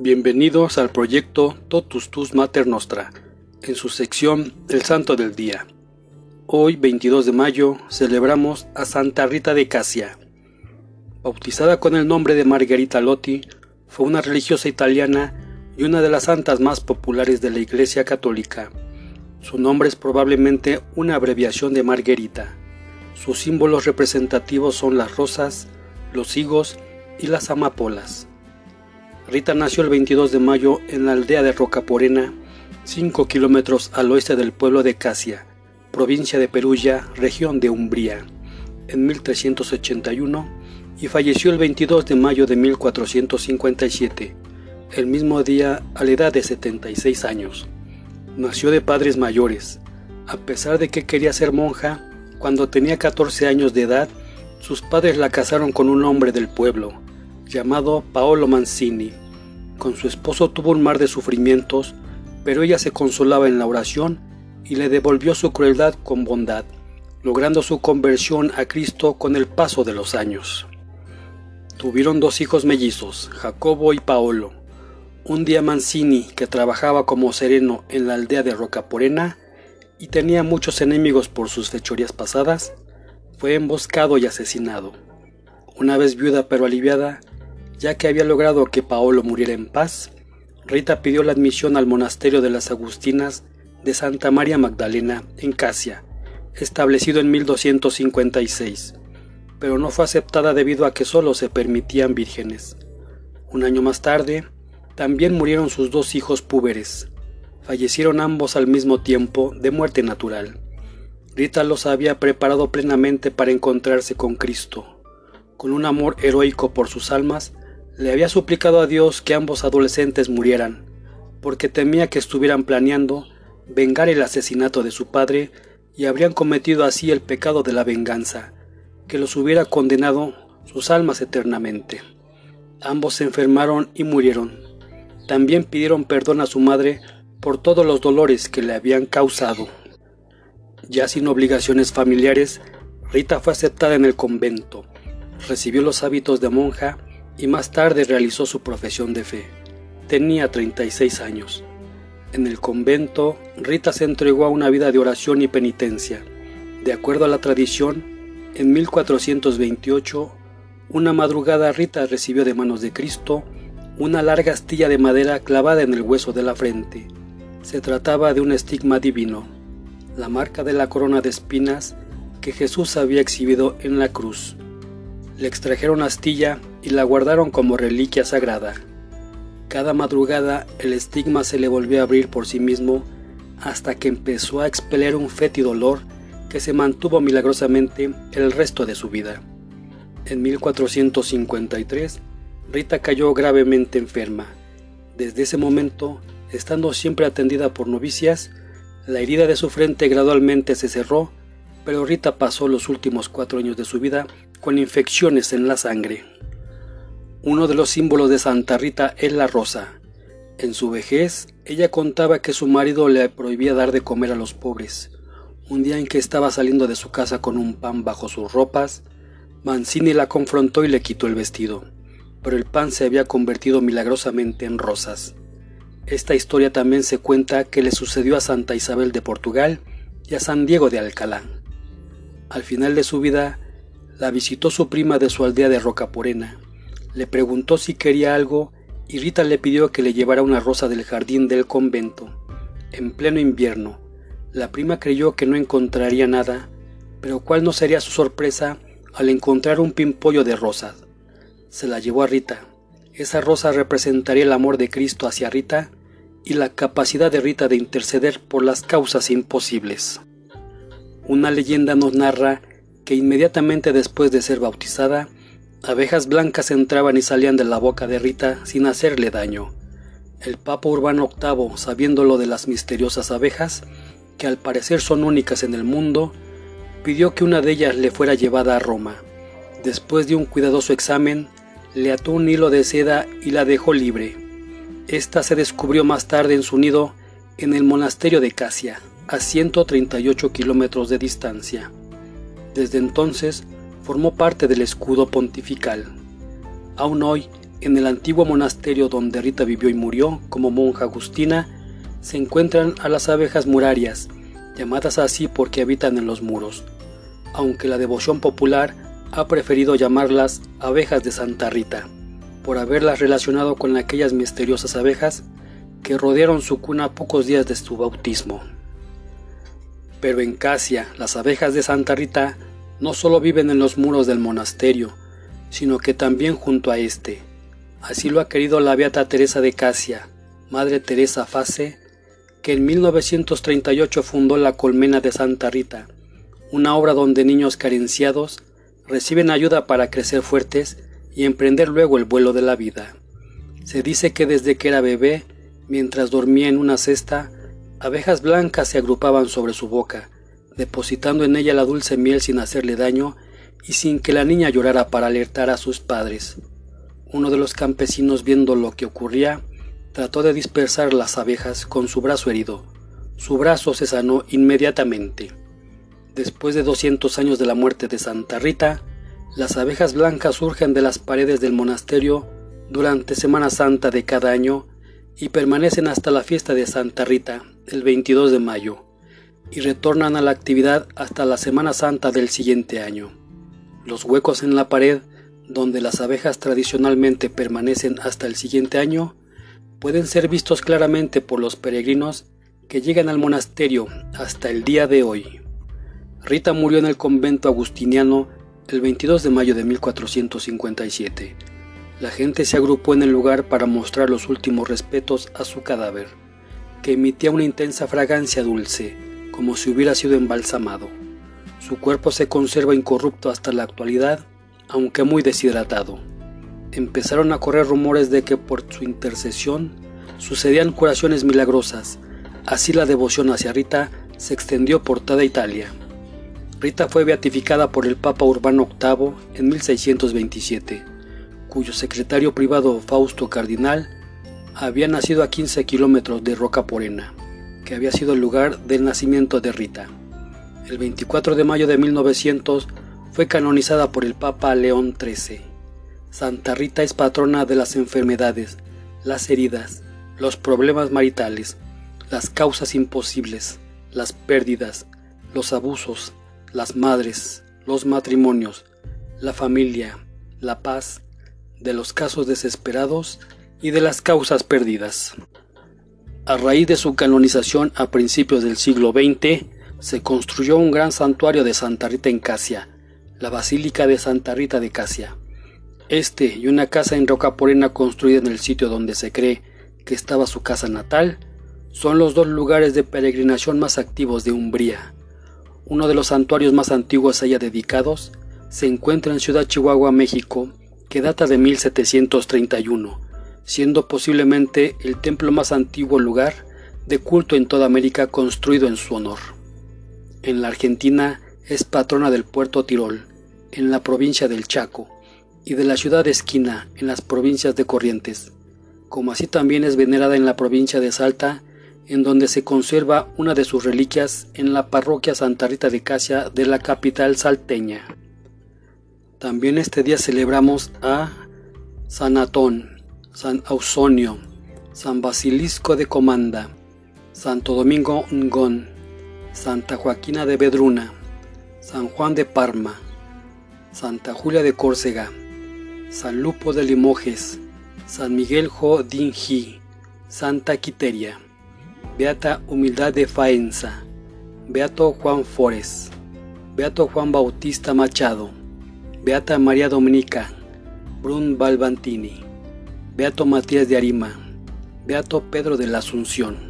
Bienvenidos al proyecto Totus Tus Mater Nostra, en su sección El Santo del Día. Hoy, 22 de mayo, celebramos a Santa Rita de Casia. Bautizada con el nombre de Margherita Lotti, fue una religiosa italiana y una de las santas más populares de la Iglesia Católica. Su nombre es probablemente una abreviación de Margherita. Sus símbolos representativos son las rosas, los higos y las amapolas. Rita nació el 22 de mayo en la aldea de Rocaporena, 5 kilómetros al oeste del pueblo de Casia, provincia de Perugia, región de Umbría, en 1381 y falleció el 22 de mayo de 1457, el mismo día a la edad de 76 años. Nació de padres mayores. A pesar de que quería ser monja, cuando tenía 14 años de edad, sus padres la casaron con un hombre del pueblo, llamado Paolo Mancini. Con su esposo tuvo un mar de sufrimientos, pero ella se consolaba en la oración y le devolvió su crueldad con bondad, logrando su conversión a Cristo con el paso de los años. Tuvieron dos hijos mellizos, Jacobo y Paolo. Un día Mancini, que trabajaba como sereno en la aldea de Rocaporena y tenía muchos enemigos por sus fechorías pasadas, fue emboscado y asesinado. Una vez viuda pero aliviada, ya que había logrado que Paolo muriera en paz, Rita pidió la admisión al monasterio de las Agustinas de Santa María Magdalena en Casia, establecido en 1256, pero no fue aceptada debido a que solo se permitían vírgenes. Un año más tarde, también murieron sus dos hijos púberes. Fallecieron ambos al mismo tiempo de muerte natural. Rita los había preparado plenamente para encontrarse con Cristo. Con un amor heroico por sus almas, le había suplicado a Dios que ambos adolescentes murieran, porque temía que estuvieran planeando vengar el asesinato de su padre y habrían cometido así el pecado de la venganza, que los hubiera condenado sus almas eternamente. Ambos se enfermaron y murieron. También pidieron perdón a su madre por todos los dolores que le habían causado. Ya sin obligaciones familiares, Rita fue aceptada en el convento, recibió los hábitos de monja y más tarde realizó su profesión de fe. Tenía 36 años. En el convento, Rita se entregó a una vida de oración y penitencia. De acuerdo a la tradición, en 1428, una madrugada Rita recibió de manos de Cristo una larga astilla de madera clavada en el hueso de la frente. Se trataba de un estigma divino, la marca de la corona de espinas que Jesús había exhibido en la cruz. Le extrajeron astilla y la guardaron como reliquia sagrada. Cada madrugada el estigma se le volvió a abrir por sí mismo hasta que empezó a expeler un fétido olor que se mantuvo milagrosamente el resto de su vida. En 1453, Rita cayó gravemente enferma. Desde ese momento, estando siempre atendida por novicias, la herida de su frente gradualmente se cerró, pero Rita pasó los últimos cuatro años de su vida con infecciones en la sangre. Uno de los símbolos de Santa Rita es la rosa. En su vejez, ella contaba que su marido le prohibía dar de comer a los pobres. Un día en que estaba saliendo de su casa con un pan bajo sus ropas, Mancini la confrontó y le quitó el vestido, pero el pan se había convertido milagrosamente en rosas. Esta historia también se cuenta que le sucedió a Santa Isabel de Portugal y a San Diego de Alcalá. Al final de su vida, la visitó su prima de su aldea de Rocaporena. Le preguntó si quería algo y Rita le pidió que le llevara una rosa del jardín del convento. En pleno invierno, la prima creyó que no encontraría nada, pero cuál no sería su sorpresa al encontrar un pimpollo de rosas. Se la llevó a Rita. Esa rosa representaría el amor de Cristo hacia Rita y la capacidad de Rita de interceder por las causas imposibles. Una leyenda nos narra que inmediatamente después de ser bautizada, abejas blancas entraban y salían de la boca de Rita sin hacerle daño. El Papa Urbano VIII, sabiendo lo de las misteriosas abejas, que al parecer son únicas en el mundo, pidió que una de ellas le fuera llevada a Roma. Después de un cuidadoso examen, le ató un hilo de seda y la dejó libre. Esta se descubrió más tarde en su nido en el monasterio de Casia, a 138 kilómetros de distancia. Desde entonces formó parte del escudo pontifical. Aún hoy, En el antiguo monasterio donde Rita vivió y murió como monja agustina, se encuentran a las abejas murarias, llamadas así porque habitan en los muros, aunque la devoción popular ha preferido llamarlas abejas de Santa Rita, por haberlas relacionado con aquellas misteriosas abejas que rodearon su cuna pocos días de su bautismo. Pero en Casia, las abejas de Santa Rita no solo viven en los muros del monasterio, sino que también junto a este. Así lo ha querido la beata Teresa de Casia, Madre Teresa Fase, que en 1938 fundó la Colmena de Santa Rita, una obra donde niños carenciados reciben ayuda para crecer fuertes y emprender luego el vuelo de la vida. Se dice que desde que era bebé, mientras dormía en una cesta, abejas blancas se agrupaban sobre su boca, depositando en ella la dulce miel sin hacerle daño y sin que la niña llorara para alertar a sus padres. Uno de los campesinos viendo lo que ocurría, trató de dispersar las abejas con su brazo herido. Su brazo se sanó inmediatamente. Después de 200 años de la muerte de Santa Rita, las abejas blancas surgen de las paredes del monasterio durante Semana Santa de cada año y permanecen hasta la fiesta de Santa Rita, el 22 de mayo, y retornan a la actividad hasta la Semana Santa del siguiente año. Los huecos en la pared, donde las abejas tradicionalmente permanecen hasta el siguiente año, pueden ser vistos claramente por los peregrinos que llegan al monasterio hasta el día de hoy. Rita murió en el convento agustiniano el 22 de mayo de 1457. La gente se agrupó en el lugar para mostrar los últimos respetos a su cadáver, que emitía una intensa fragancia dulce, como si hubiera sido embalsamado. Su cuerpo se conserva incorrupto hasta la actualidad, aunque muy deshidratado. Empezaron a correr rumores de que por su intercesión sucedían curaciones milagrosas. Así la devoción hacia Rita se extendió por toda Italia. Rita fue beatificada por el Papa Urbano VIII en 1627, cuyo secretario privado Fausto Cardinal había nacido a 15 kilómetros de Roca Porena, que había sido el lugar del nacimiento de Rita. El 24 de mayo de 1900 fue canonizada por el Papa León XIII. Santa Rita es patrona de las enfermedades, las heridas, los problemas maritales, las causas imposibles, las pérdidas, los abusos, las madres, los matrimonios, la familia, la paz, de los casos desesperados y de las causas perdidas. A raíz de su canonización a principios del siglo XX, se construyó un gran santuario de Santa Rita en Casia, la Basílica de Santa Rita de Casia. Este y una casa en roca porena construida en el sitio donde se cree que estaba su casa natal, son los dos lugares de peregrinación más activos de Umbría. Uno de los santuarios más antiguos allá dedicados se encuentra en Ciudad Chihuahua, México, que data de 1731, siendo posiblemente el templo más antiguo lugar de culto en toda América construido en su honor. En la Argentina es patrona del puerto Tirol, en la provincia del Chaco, y de la ciudad de Esquina, en las provincias de Corrientes, como así también es venerada en la provincia de Salta en donde se conserva una de sus reliquias en la parroquia Santa Rita de Casia de la capital salteña. También este día celebramos a San Atón, San Ausonio, San Basilisco de Comanda, Santo Domingo Ngón, Santa Joaquina de Bedruna, San Juan de Parma, Santa Julia de Córcega, San Lupo de Limoges, San Miguel Jodinji, Santa Quiteria. Beata Humildad de Faenza, Beato Juan Fores, Beato Juan Bautista Machado, Beata María Dominica, Brun Balbantini, Beato Matías de Arima, Beato Pedro de la Asunción.